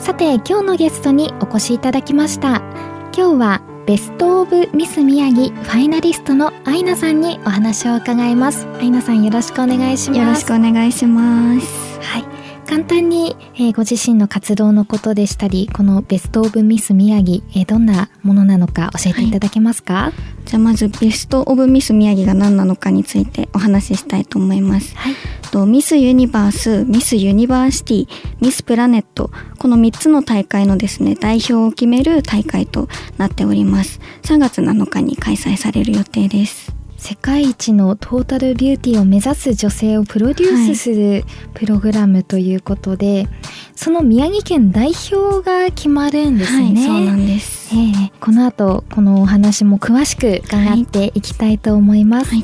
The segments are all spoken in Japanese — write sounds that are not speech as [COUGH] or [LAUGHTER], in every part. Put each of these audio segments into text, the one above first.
さて今日のゲストにお越しいただきました。今日はベストオブミス宮城ファイナリストのアイナさんにお話を伺います。アイナさんよろしくお願いします。よろしくお願いします。はい。簡単に、えー、ご自身の活動のことでしたりこのベストオブミス宮城、えー、どんなものなのか教えていただけますか、はい、じゃあまずベストオブミス宮城が何なのかについてお話ししたいと思います、はい、とミスユニバースミスユニバーシティミスプラネットこの3つの大会のですね代表を決める大会となっております。3月7日に開催される予定です。世界一のトータルビューティーを目指す女性をプロデュースするプログラムということで、はい、その宮城県代表が決まるんですね、はい、そうなんです、えー、この後このお話も詳しく伺っていきたいと思います、はい、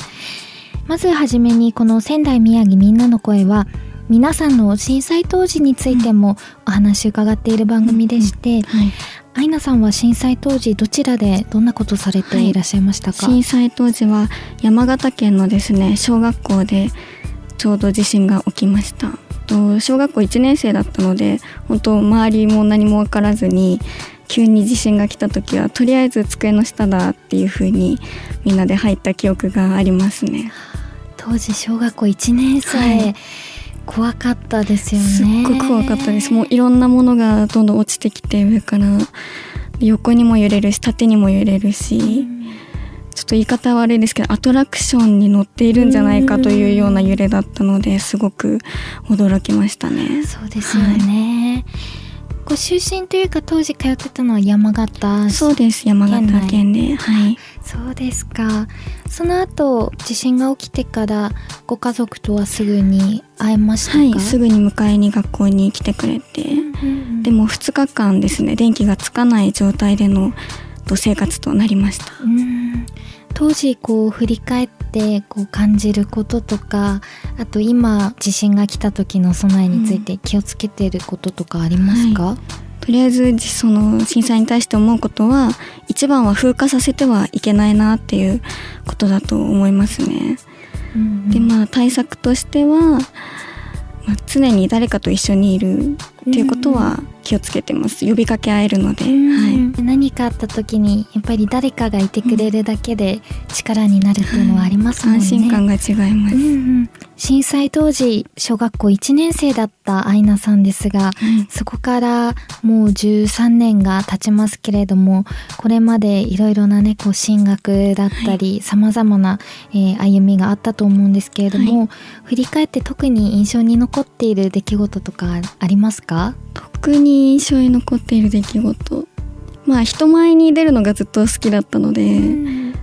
まずはじめにこの仙台宮城みんなの声は皆さんの震災当時についてもお話伺っている番組でして、アイナさんは震災当時どちらでどんなことされていらっしゃいましたか、はい、震災当時は山形県のですね小学校でちょうど地震が起きました。小学校1年生だったので本当周りも何も分からずに急に地震が来た時はとりあえず机の下だっていう風にみんなで入った記憶がありますね。当時小学校1年生、はい。怖かったですよね。すっごく怖かったです。もういろんなものがどんどん落ちてきて上から横にも揺れるし縦にも揺れるし、うん、ちょっと言い方悪いですけどアトラクションに乗っているんじゃないかというような揺れだったのですごく驚きましたね。そうですよね、はいご出身というか当時通ってたのは山形そうです山形県ではい。そうですか。その後地震が起きてからご家族とはすぐに会えましたはいすぐに迎えに学校に来てくれて、でも2日間ですね電気がつかない状態での生活となりました、うん当時こう振り返ってこう感じることとかあと今地震が来た時の備えについて気をつけてることとかありますか、うんはい、とりあえずその震災に対して思うことは一番は風化させてはいけないなっていうことだと思いますね。うんうん、でまあ対策としてはまあ、常に誰かと一緒にいるっていうことは気をつけてます、呼びかけ合えるので、はい、何かあった時にやっぱり誰かがいてくれるだけで力になるっていうのはありますもんね、安心感が違います、うんうん、震災当時小学校1年生だったアイナさんですが、はい、そこからもう13年が経ちますけれどもこれまでいろいろなねこう進学だったりさまざまな、えー、歩みがあったと思うんですけれども、はい、振り返って特に印象に残っている出来事とかありますか？特に印象に残っている出来事。まあ人前に出るのがずっと好きだったので、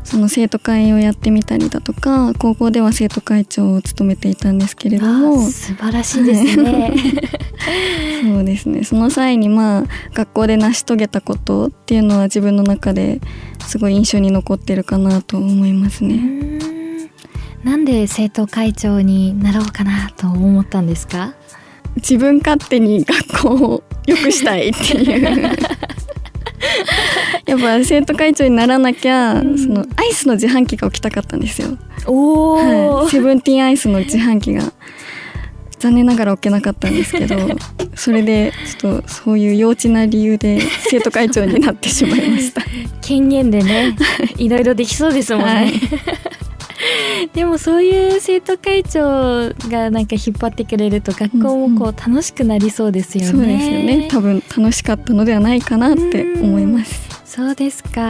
その生徒会をやってみたりだとか高校では生徒会長を務めていたんですけれども。素晴らしいですね。[LAUGHS] そうですね。その際にまあ学校で成し遂げたことっていうのは自分の中ですごい印象に残ってるかなと思いますね。なんで生徒会長になろうかなと思ったんですか？自分勝手に学校を良くしたいっていう。[LAUGHS] やっぱ生徒会長にならなきゃ、うん、そのアイスの自販機が置きたかったんですよ。おはい、セブンティーンアイスの自販機が。残念ながら置けなかったんですけど [LAUGHS] それでちょっとそういう幼稚な理由で生徒会長になってしまいました。[LAUGHS] 権限でねいろいろできそうですもんね、はいでもそういう生徒会長がなんか引っ張ってくれると学校もこう楽しくなりそうですよね、そうですよね。多分楽しかったのではないかなって思います、そうですか、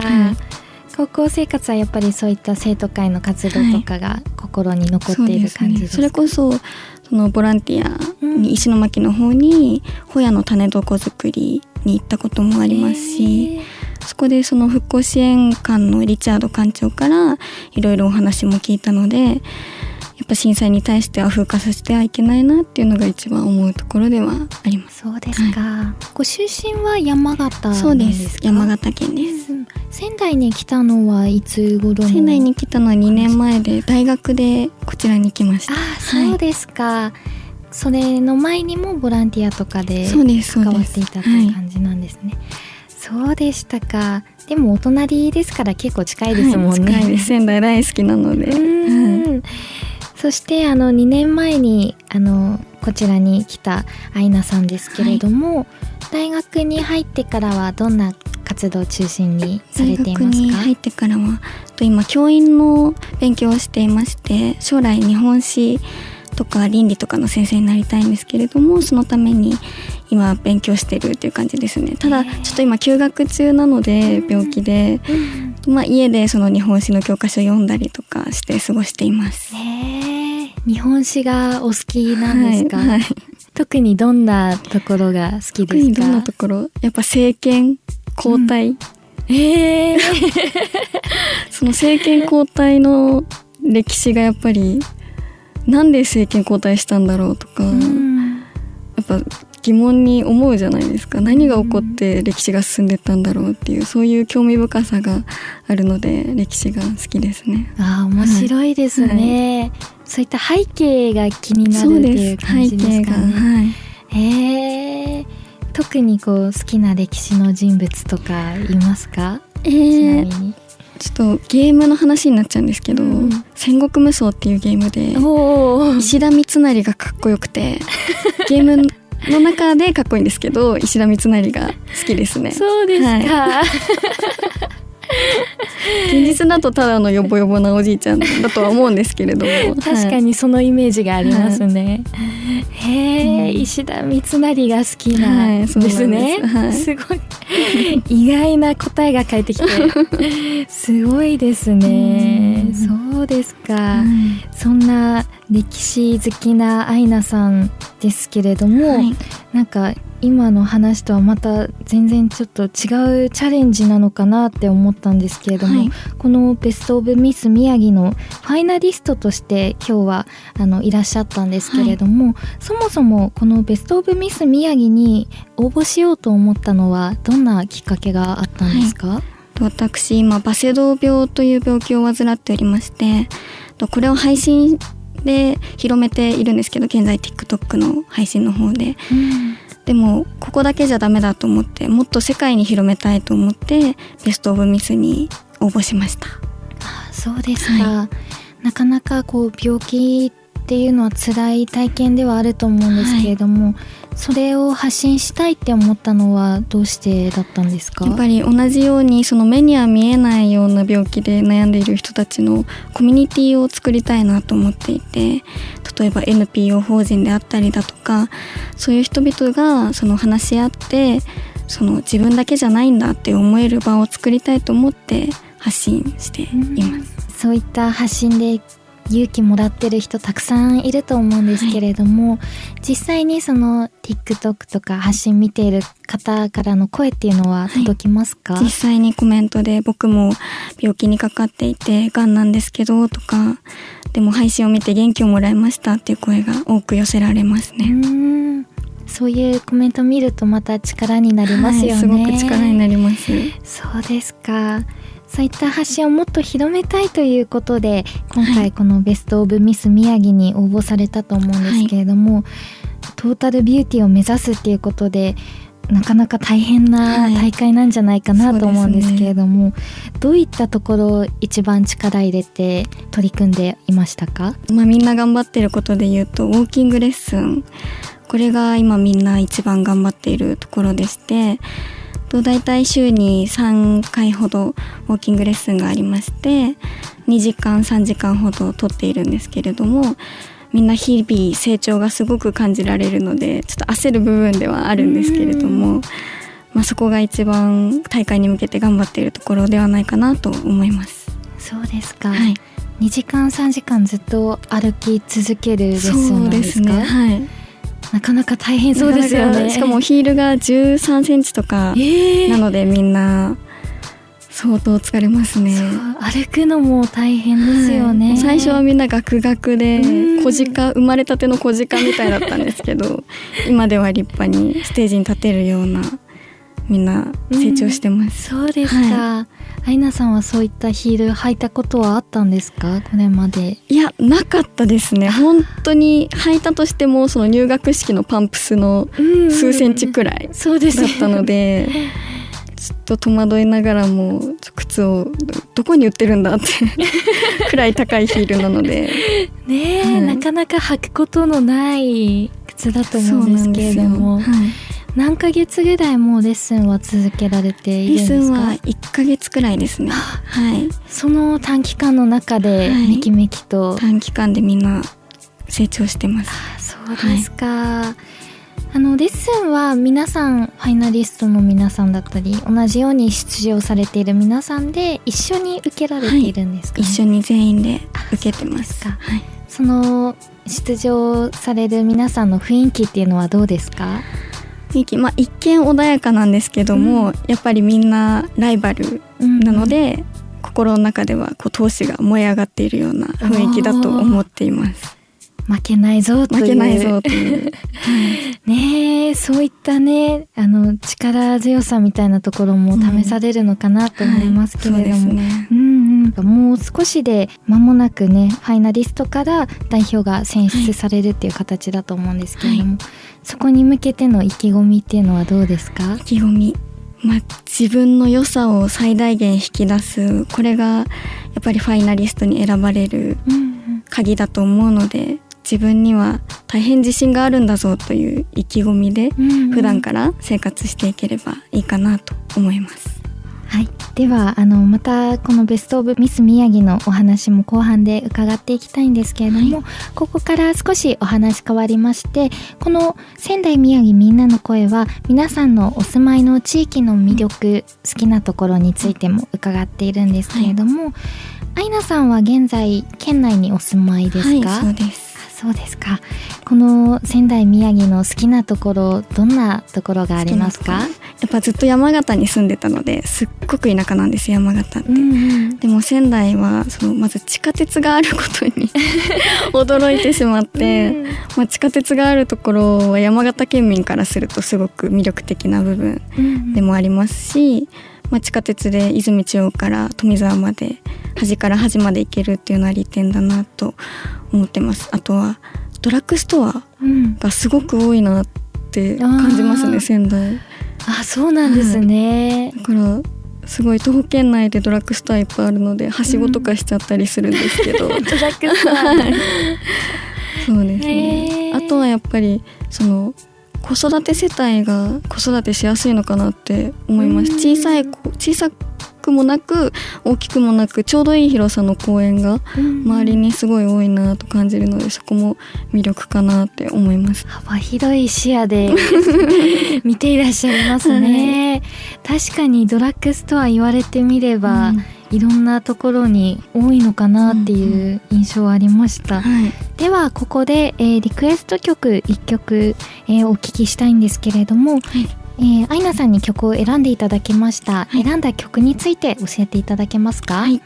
高校生活はやっぱりそういった生徒会の活動とかが心に残っている感じですか、はい、それこそそのボランティアに石巻の方にホヤの種床作りに行ったこともありますし、そこでその復興支援官のリチャード館長からいろいろお話も聞いたのでやっっぱ震災に対しては風化させてはいけないなっていうのが一番思うところではあります。そうですか、はい、ご出身は山形そうです。山形県です、うん、仙台に来たのはいつ頃仙台に来たのは2年前で大学でこちらに来ました。あそうですか、はいそれの前にもボランティアとかで関わっていたという感じなんですね。そうでしたか。でもお隣ですから結構近いですもんね。はい、仙台大好きなので。うんそしてあの2年前にあのこちらに来たアイナさんですけれども、はい、大学に入ってからはどんな活動を中心にされていますか？大学に入ってからはと今教員の勉強をしていまして将来日本史とか倫理とかの先生になりたいんですけれどもそのために今勉強してるっていう感じですね。ただちょっと今休学中なので病気で、まあ、家でその日本史の教科書読んだりとかして過ごしています。日本史がお好きなんですか、はいはい、特にどんなところが好きですか？どんなところ？やっぱ政権交代、うん、えー、[LAUGHS] その政権交代の歴史がやっぱりなんで政権交代したんだろうとか、うん、やっぱ疑問に思うじゃないですか。何が起こって歴史が進んでったんだろうっていうそういう興味深さがあるので歴史が好きですね。あ面白いですね、はい、そういった背景が気になるっていう感じですかね。はい、えー、特にこう好きな歴史の人物とかいますか、えー、ちなみにちょっとゲームの話になっちゃうんですけど「うん、戦国無双」っていうゲームで石田三成がかっこよくて [LAUGHS] ゲームの中でかっこいいんですけど石田三成が好きですね。そうですか、はい [LAUGHS] 現実だとただのヨボヨボなおじいちゃんだとは思うんですけれども。確かにそのイメージがありますね、はい、へえ、うん、石田三成が好きなんです。ね、はい、すごい。意外な答えが返ってきて。[LAUGHS] すごいですね。そうですか、そんな歴史好きなアイナさんですけれども、はい、なんか今の話とはまた全然ちょっと違うチャレンジなのかなって思ったんですけれども、はい、このベスト・オブ・ミス宮城のファイナリストとして今日はあのいらっしゃったんですけれども、はい、そもそもこのベスト・オブ・ミス宮城に応募しようと思ったのはどんなきっかけがあったんですか、はい、私今バセドウ病という病気を患っておりましてこれを配信で広めているんですけど現在 TikTok の配信の方で、うん。でもここだけじゃダメだと思ってもっと世界に広めたいと思ってベスト・オブ・ミスに応募しました。あそうですか、はい、なかなかこう病気っていうのは辛い体験ではあると思うんですけれども、はい、それを発信したいって思ったのはどうしてだったんですか？やっぱり同じようにその目には見えないような病気で悩んでいる人たちのコミュニティを作りたいなと思っていて例えば NPO 法人であったりだとかそういう人々がその話し合ってその自分だけじゃないんだって思える場を作りたいと思って発信しています。そういった発信で勇気もらってる人たくさんいると思うんですけれども、はい、実際にその TikTok とか発信見ている方からの声っていうのは届きますか、はい、実際にコメントで僕も病気にかかっていてがんなんですけどとかでも配信を見て元気をもらいましたっていう声が多く寄せられますね。そういうコメント見るとまた力になりますよね。はい、すごく力になります。そうですか。そういった発信をもっと広めたいということで今回このベスト・オブ・ミス宮城に応募されたと思うんですけれども、はい、トータルビューティーを目指すっていうことでなかなか大変な大会なんじゃないかなと思うんですけれども、はい。ね、どういったところを一番力入れて取り組んでいましたか、まあ、みんな頑張ってることで言うとウォーキングレッスン。これが今みんな一番頑張っているところでしてと大体週に3回ほどウォーキングレッスンがありまして2時間3時間ほどとっているんですけれどもみんな日々成長がすごく感じられるのでちょっと焦る部分ではあるんですけれども、まあ、そこが一番大会に向けて頑張っているところではないかなと思います。そうですか、はい、2時間3時間ずっと歩き続けるレッスンですか？そうですね。はいなかなか大変そうですよね。[LAUGHS] しかもヒールが13センチとかなので、みんなそ相当疲れますね。歩くのも大変ですよね、はい、最初はみんなガクガクで小鹿生まれたての小鹿みたいだったんですけど [LAUGHS] 今では立派にステージに立てるようなみんな成長してます、うん、そうですか、はい、アイナさんはそういったヒール履いたことはあったんですか？これまで。いやなかったですね。本当に履いたとしてもその入学式のパンプスの数センチくらいだったので、ちょっと戸惑いながらも靴をどこに売ってるんだって [LAUGHS] くらい高いヒールなので。ねえ、はい、なかなか履くことのない靴だと思うんですけれども、はい、何ヶ月ぐらいもうレッスンは続けられているんですか？レッスンは1ヶ月くらいですね。はい。その短期間の中でめきめきと、はい、短期間でみんな成長してます。あそうですか、はいあのレッスンは皆さんファイナリストの皆さんだったり同じように出場されている皆さんで一緒に受けられているんですか、ねはい、一緒に全員で受けてますか、はい、その出場される皆さんの雰囲気っていうのはどうですか？雰囲気、まあ、一見穏やかなんですけども、うん、やっぱりみんなライバルなので、うん、心の中ではこう闘志が燃え上がっているような雰囲気だと思っています。負けないぞという。負けないぞという。[LAUGHS] ねそういったね、あの、力強さみたいなところも試されるのかなと思いますけれども。うん、ね、うんうん。もう少しで間もなくね、ファイナリストから代表が選出されるっていう形だと思うんですけれども、はい、そこに向けての意気込みっていうのはどうですか？意気込み。まあ、自分の良さを最大限引き出すこれがやっぱりファイナリストに選ばれる鍵だと思うので、自分には大変自信があるんだぞという意気込みで普段から生活していければいいかなと思います。はい、ではあのまたこのベスト・オブ・ミス宮城のお話も後半で伺っていきたいんですけれども、はい、ここから少しお話変わりましてこの仙台宮城みんなの声は皆さんのお住まいの地域の魅力好きなところについても伺っているんですけれども、はい、アイナさんは現在県内にお住まいですか、はい、そうです。そうですか。この仙台宮城の好きなところどんなところがありますか？やっぱずっと山形に住んでたのですっごく田舎なんです山形って、うんうん、でも仙台はそのまず地下鉄があることに [LAUGHS] 驚いてしまって、うん、まあ、地下鉄があるところは山形県民からするとすごく魅力的な部分でもありますし、まあ、地下鉄で泉中央から富沢まで端から端まで行けるっていうのは利点だなと思ってます。あとはドラッグストアがすごく多いなって感じますね、うん、仙台あそうなんですね、だからすごい徒歩圏内でドラッグストアいっぱいあるのではしごとかしちゃったりするんですけど、うん、ドラッグストア。そうですね。あとはやっぱりその子育て世帯が子育てしやすいのかなって思います。小さい小さくもなく大きくもなくちょうどいい広さの公園が周りにすごい多いなと感じるのでそこも魅力かなって思います。幅広い視野で [LAUGHS] 見ていらっしゃいますね、はい、確かにドラッグストア言われてみれば、うん。いろんなところに多いのかなっていう印象ありました、うんうんはい、ではここで、えー、リクエスト曲1曲、えー、お聴きしたいんですけれども、はい、えー、アイナさんに曲を選んでいただきました、はい、選んだ曲について教えていただけますか、はい、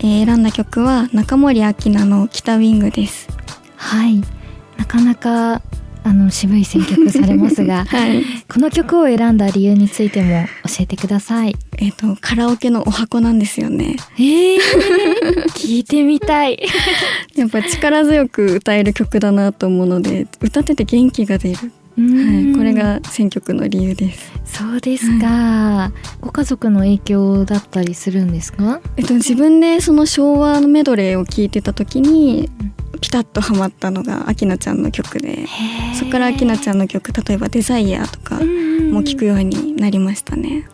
えー、選んだ曲は中森明菜の北ウィングですはいなかなかあの渋い選曲されますが、[LAUGHS] はい、この曲を選んだ理由についても教えてください。えっ、とカラオケのお箱なんですよね。ええー、聞いてみたい。[LAUGHS] やっぱ力強く歌える曲だなと思うので、歌ってて元気が出る。はい、これが選曲の理由です。そうですか、はい、ご家族の影響だったりするんですか？えっと自分でその昭和のメドレーを聞いてた時に、ピタッとハマったのがアキナちゃんの曲で、そこからアキナちゃんの曲例えばデザイアとかも聞くようになりましたね。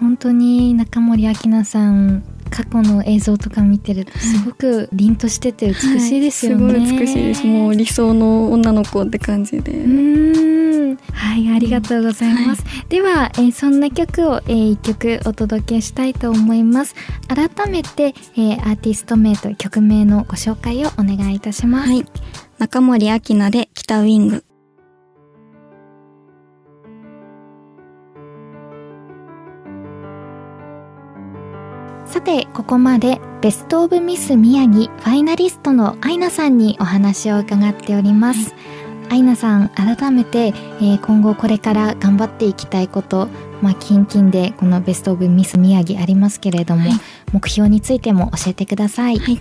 本当に中森明菜さん過去の映像とか見てるとすごく凛としてて美しいですよね、はい、すごい美しいです。もう理想の女の子って感じで。はいありがとうございます、はい、では、えー、そんな曲を、えー、1曲お届けしたいと思います。改めて、えー、アーティスト名と曲名のご紹介をお願いいたします、はい、中森明菜で北ウィングてここまでベストオブミス宮城ファイナリストのアイナさんにお話を伺っております、アイナさん改めて、えー、今後これから頑張っていきたいことまあ近々でこのベストオブミス宮城ありますけれども、はい、目標についても教えてください、はい、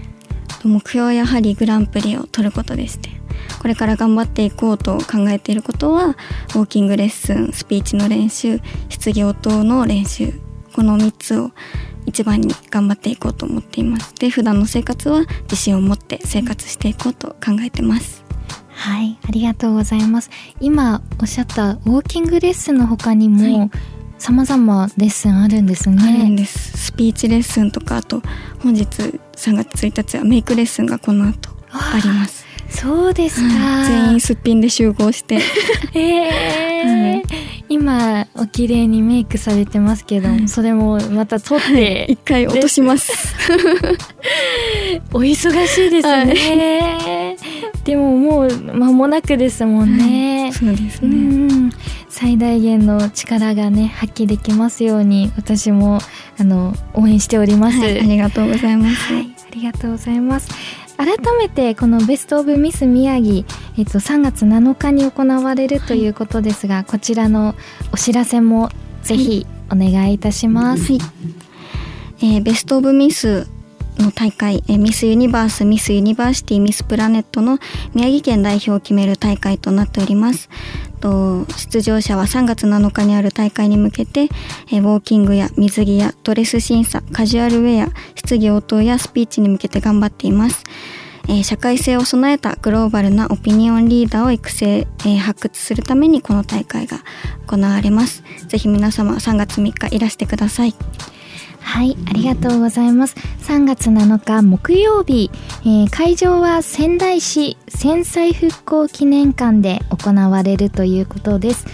目標はやはりグランプリを取ることですねこれから頑張っていこうと考えていることはウォーキングレッスンスピーチの練習質疑応答の練習この3つを一番に頑張っていこうと思っていますで普段の生活は自信を持って生活していこうと考えてますはいありがとうございます今おっしゃったウォーキングレッスンの他にも、はい様々レッスンあるんですね。あるんです。スピーチレッスンとかあと本日3月1日はメイクレッスンがこの後あります。そうですか、全員すっぴんで集合して。[LAUGHS] えー、はい、今お綺麗にメイクされてますけど、はい、それもまた取って、はい、一回落とします。お忙しいですね、でももう間もなくですもんね、そうですね。最大限の力がね発揮できますように私もあの応援しております、ありがとうございます、ありがとうございます改めてこのベストオブミス宮城、えっと、3月7日に行われるということですが、はい、こちらのお知らせもぜひお願いいたします。はい、えー、ベストオブミスの大会、えー、ミスユニバース、ミスユニバーシティ、ミスプラネットの宮城県代表を決める大会となっております。と出場者は3月7日にある大会に向けて、え、ウォーキングや水着やドレス審査カジュアルウェア質疑応答やスピーチに向けて頑張っています、え、社会性を備えたグローバルなオピニオンリーダーを育成、え、発掘するためにこの大会が行われます。ぜひ皆様3月3日いらしてください。はいありがとうございます。3月7日木曜日、えー、会場は仙台市戦災復興記念館で行われるということです。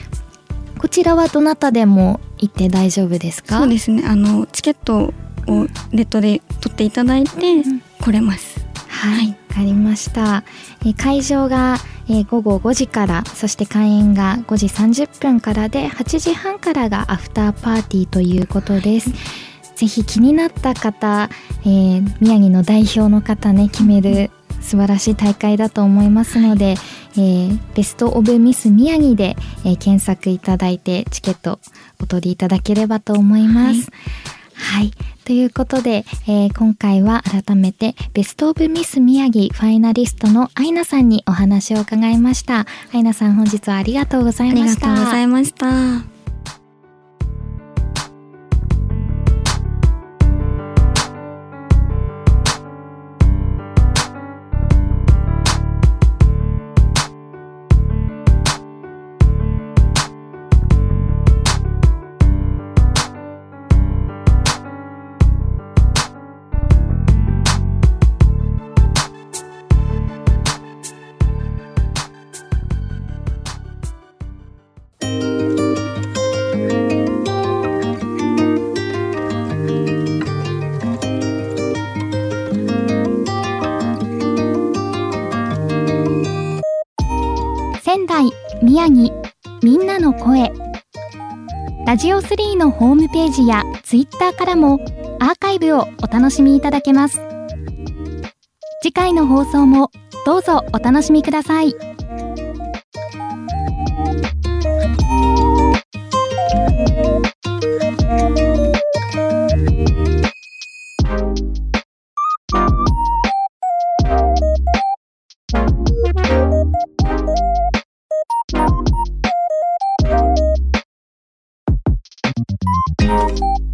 こちらはどなたでも行って大丈夫ですか？そうですね。あのチケットをネットで取っていただいて来れます、はいわかりました、えー、会場がえー、午後5時からそして開演が5時30分からで8時半からがアフターパーティーということです。ぜひ気になった方、えー、宮城の代表の方ね決める素晴らしい大会だと思いますので、えー、ベスト・オブ・ミス宮城で、えー、検索いただいてチケットお取りいただければと思います。はい、はいということで、えー、今回は改めてベストオブミス宮城ファイナリストのアイナさんにお話を伺いました。アイナさん本日はありがとうございました。ありがとうございました。宮城みんなの声ラジオ3のホームページやツイッターからもアーカイブをお楽しみいただけます次回の放送もどうぞお楽しみください。Música